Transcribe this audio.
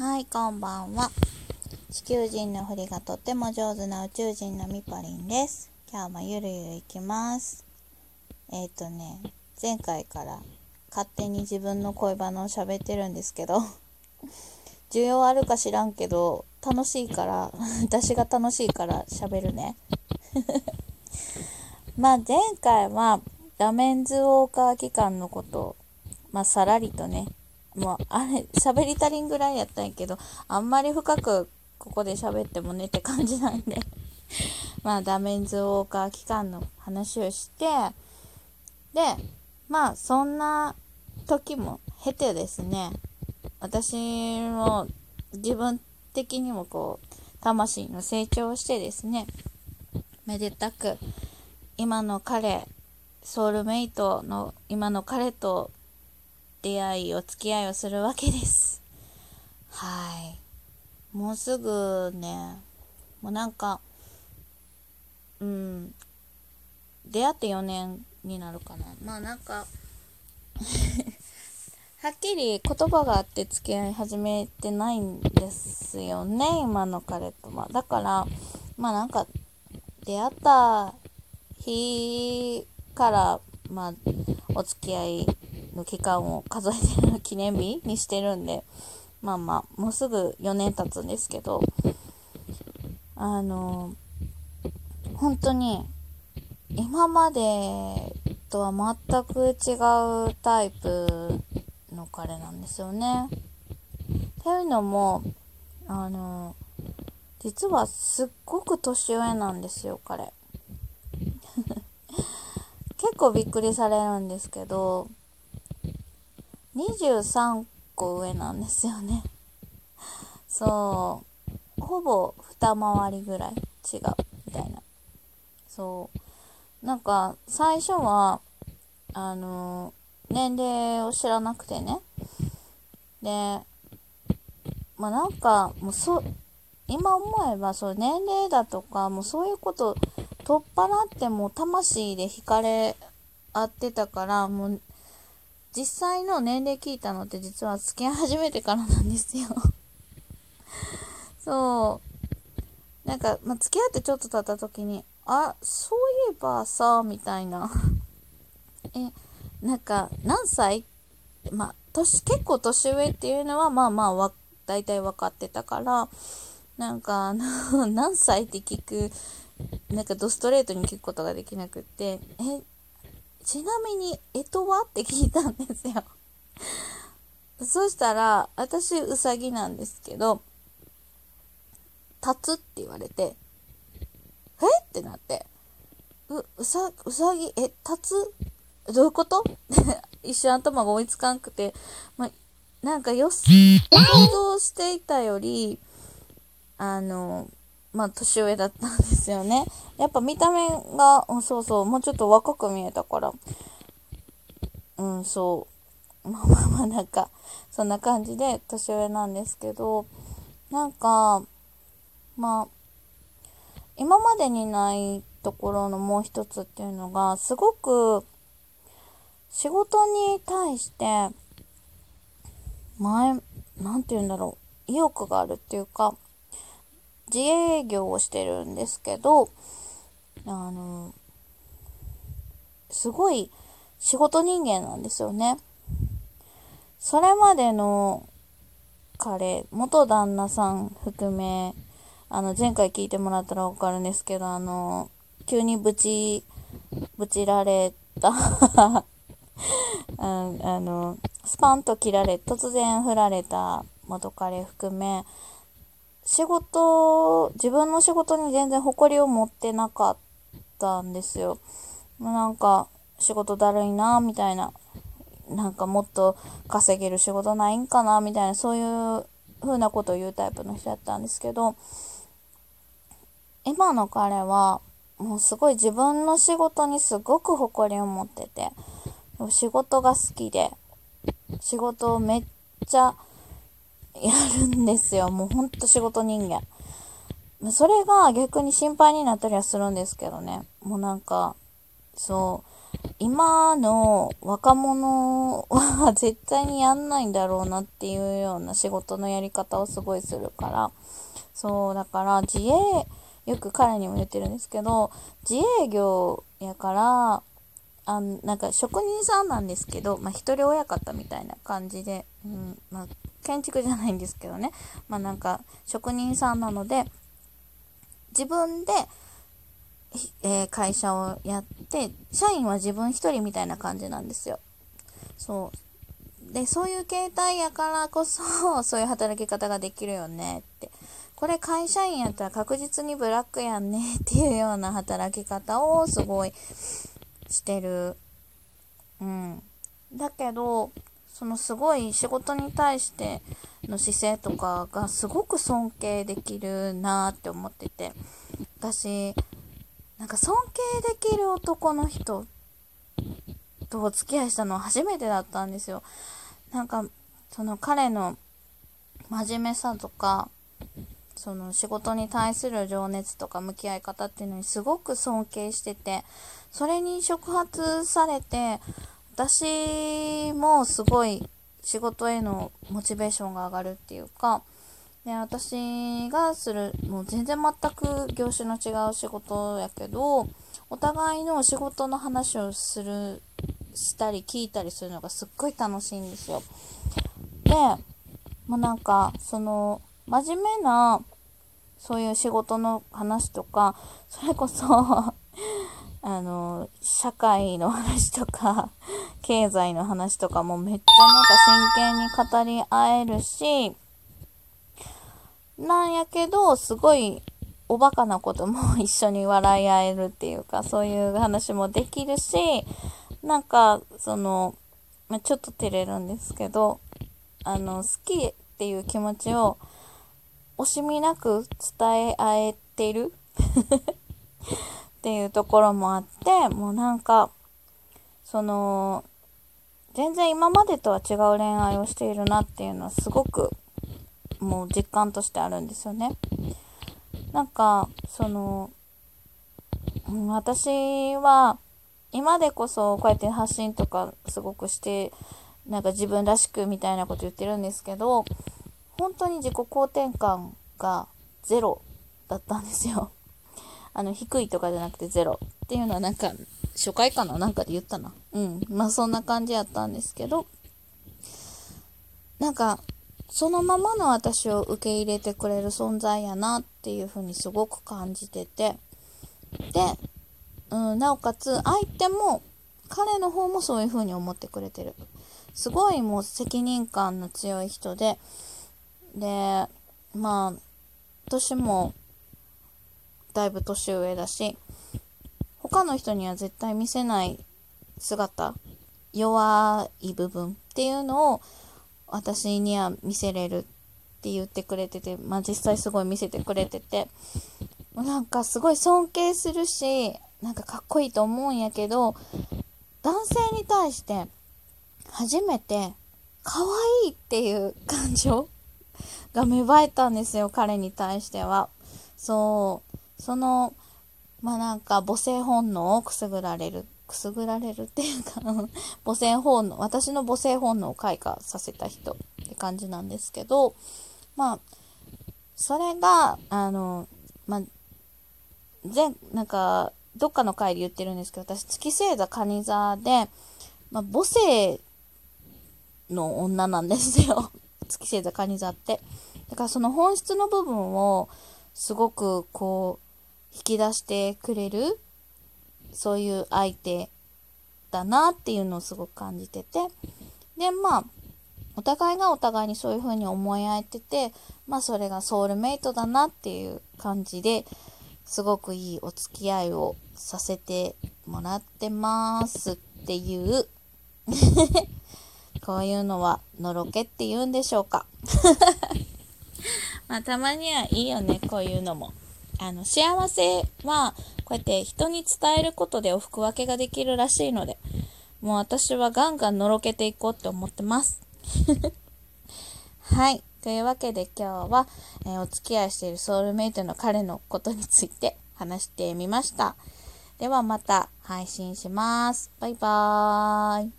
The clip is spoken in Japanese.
はい、こんばんは。地球人の振りがとっても上手な宇宙人のみぽりんです。今日もゆるゆるいきます。えっ、ー、とね、前回から勝手に自分の恋バナを喋ってるんですけど、需要あるか知らんけど、楽しいから、私が楽しいから喋るね。まあ前回はダメンズウォーカー期間のこと、まあさらりとね、もうあれ喋り足りんぐらいやったんやけどあんまり深くここで喋ってもねって感じなんで。まあダメンズウォーカー期間の話をしてでまあそんな時も経てですね私も自分的にもこう魂の成長をしてですねめでたく今の彼ソウルメイトの今の彼と出会いお付き合いをするわけです。はい。もうすぐねもうなんかうん出会って4年になるかな。まあなんか はっきり言葉があって付き合い始めてないんですよね今の彼とまあだからまあなんか出会った日からまあお付き合いの期間を数えてる記念日にしてるんでまあまあもうすぐ4年経つんですけどあの本当に今までとは全く違うタイプの彼なんですよね。っていうのもあの実はすっごく年上なんですよ彼。結構びっくりされるんですけど23個上なんですよね。そう。ほぼ二回りぐらい違うみたいな。そう。なんか最初はあの年齢を知らなくてね。でまあなんかもうそ今思えばそう年齢だとかもうそういうこと取っ払っても魂で惹かれ合ってたからもう実際の年齢聞いたのって実は付き合い始めてからなんですよ。そう。なんか、まあ、付き合ってちょっと経った時にあそういえばさみたいな。えなんか何歳？まあ年結構年上っていうのはまあまあわ大体分かってたからなんか 何歳って聞くなんかドストレートに聞くことができなくってえちなみに、えとは？って聞いたんですよ。そしたら、私、うさぎなんですけど、立つって言われて、え？ってなって、う、うさ、うさぎ、え、立つ？どういうこと？一瞬頭が追いつかんくて、まなんかよ、想像していたより、あの、まあ、年上だったんですよね。やっぱ見た目が、うん、そうそう、もうちょっと若く見えたから、うん、そう。まあまあまあ、なんか、そんな感じで年上なんですけど、なんか、まあ、今までにないところのもう一つっていうのが、すごく、仕事に対して、前、なんて言うんだろう、意欲があるっていうか、自営業をしてるんですけど、あの、すごい仕事人間なんですよね。それまでの彼、元旦那さん含め、あの、前回聞いてもらったらわかるんですけど、あの、急にぶち、ぶちられた ああの、スパンと切られ、突然振られた元彼含め、仕事、自分の仕事に全然誇りを持ってなかったんですよ。もうなんか、仕事だるいな、みたいな。なんかもっと稼げる仕事ないんかな、みたいな、そういう風なことを言うタイプの人だったんですけど、今の彼は、もうすごい自分の仕事にすごく誇りを持ってて、仕事が好きで、仕事をめっちゃ、やるんですよ。もうほんと仕事人間。それが逆に心配になったりはするんですけどね。もうなんか、そう。今の若者は絶対にやんないんだろうなっていうような仕事のやり方をすごいするから、そう、だから自営、よく彼にも言ってるんですけど、自営業やから、あなんか職人さんなんですけど、まあ、一人親方みたいな感じで、うんまあ、建築じゃないんですけどね、まあ、なんか職人さんなので、自分で、えー、会社をやって、社員は自分一人みたいな感じなんですよ。そう。で、そういう形態やからこそ、そういう働き方ができるよねって。これ会社員やったら確実にブラックやんねっていうような働き方をすごいしてる。うん。だけど、そのすごい仕事に対しての姿勢とかがすごく尊敬できるなって思ってて。私、なんか尊敬できる男の人とお付き合いしたのは初めてだったんですよ。なんか、その彼の真面目さとか、その仕事に対する情熱とか向き合い方っていうのにすごく尊敬してて、それに触発されて、私もすごい仕事へのモチベーションが上がるっていうか、で私がする、もう全然全く業種の違う仕事やけど、お互いの仕事の話をする、したり聞いたりするのがすっごい楽しいんですよ。で、もうなんか、その、真面目な、そういう仕事の話とか、それこそ あの、社会の話とか、経済の話とかもめっちゃなんか真剣に語り合えるし、なんやけど、すごいおバカなことも一緒に笑い合えるっていうか、そういう話もできるし、なんか、その、まちょっと照れるんですけど、あの、好きっていう気持ちを惜しみなく伝え合えてる？っていうところもあって、もうなんか、その、全然今までとは違う恋愛をしているなっていうのはすごくもう実感としてあるんですよね。なんか、その、私は今でこそこうやって発信とかすごくして、なんか自分らしくみたいなこと言ってるんですけど、本当に自己肯定感がゼロだったんですよ。あの、低いとかじゃなくてゼロっていうのはなんか、初回かな？なんかで言ったな。うん。まあそんな感じやったんですけど、なんか、そのままの私を受け入れてくれる存在やなっていうふうにすごく感じてて、で、うん、なおかつ相手も彼の方もそういうふうに思ってくれてる。すごいもう責任感の強い人で、で、まあ、年もだいぶ年上だし、他の人には絶対見せない姿、弱い部分っていうのを私には見せれるって言ってくれてて、まあ実際すごい見せてくれてて、なんかすごい尊敬するし、なんかかっこいいと思うんやけど、男性に対して初めて可愛いっていう感情 が芽生えたんですよ、彼に対しては。そう、その、まあなんか母性本能をくすぐられる、くすぐられるっていうか 母性本能、私の母性本能を開花させた人って感じなんですけど、まあ、それが、あの、まあ、前、なんか、どっかの回で言ってるんですけど、私、月星座蟹座で、まあ、母性の女なんですよ。月星座蟹座って。だからその本質の部分をすごくこう引き出してくれるそういう相手だなっていうのをすごく感じてて。でまあお互いがお互いにそういう風に思い合えててまあそれがソウルメイトだなっていう感じですごくいいお付き合いをさせてもらってますっていう。こういうのはのろけって言うんでしょうか。まあ、たまにはいいよね、こういうのも。あの、幸せは、こうやって人に伝えることでお服分けができるらしいので、もう私はガンガンのろけていこうって思ってます。はい。というわけで今日は、えー、お付き合いしているソウルメイトの彼のことについて話してみました。ではまた配信します。バイバーイ。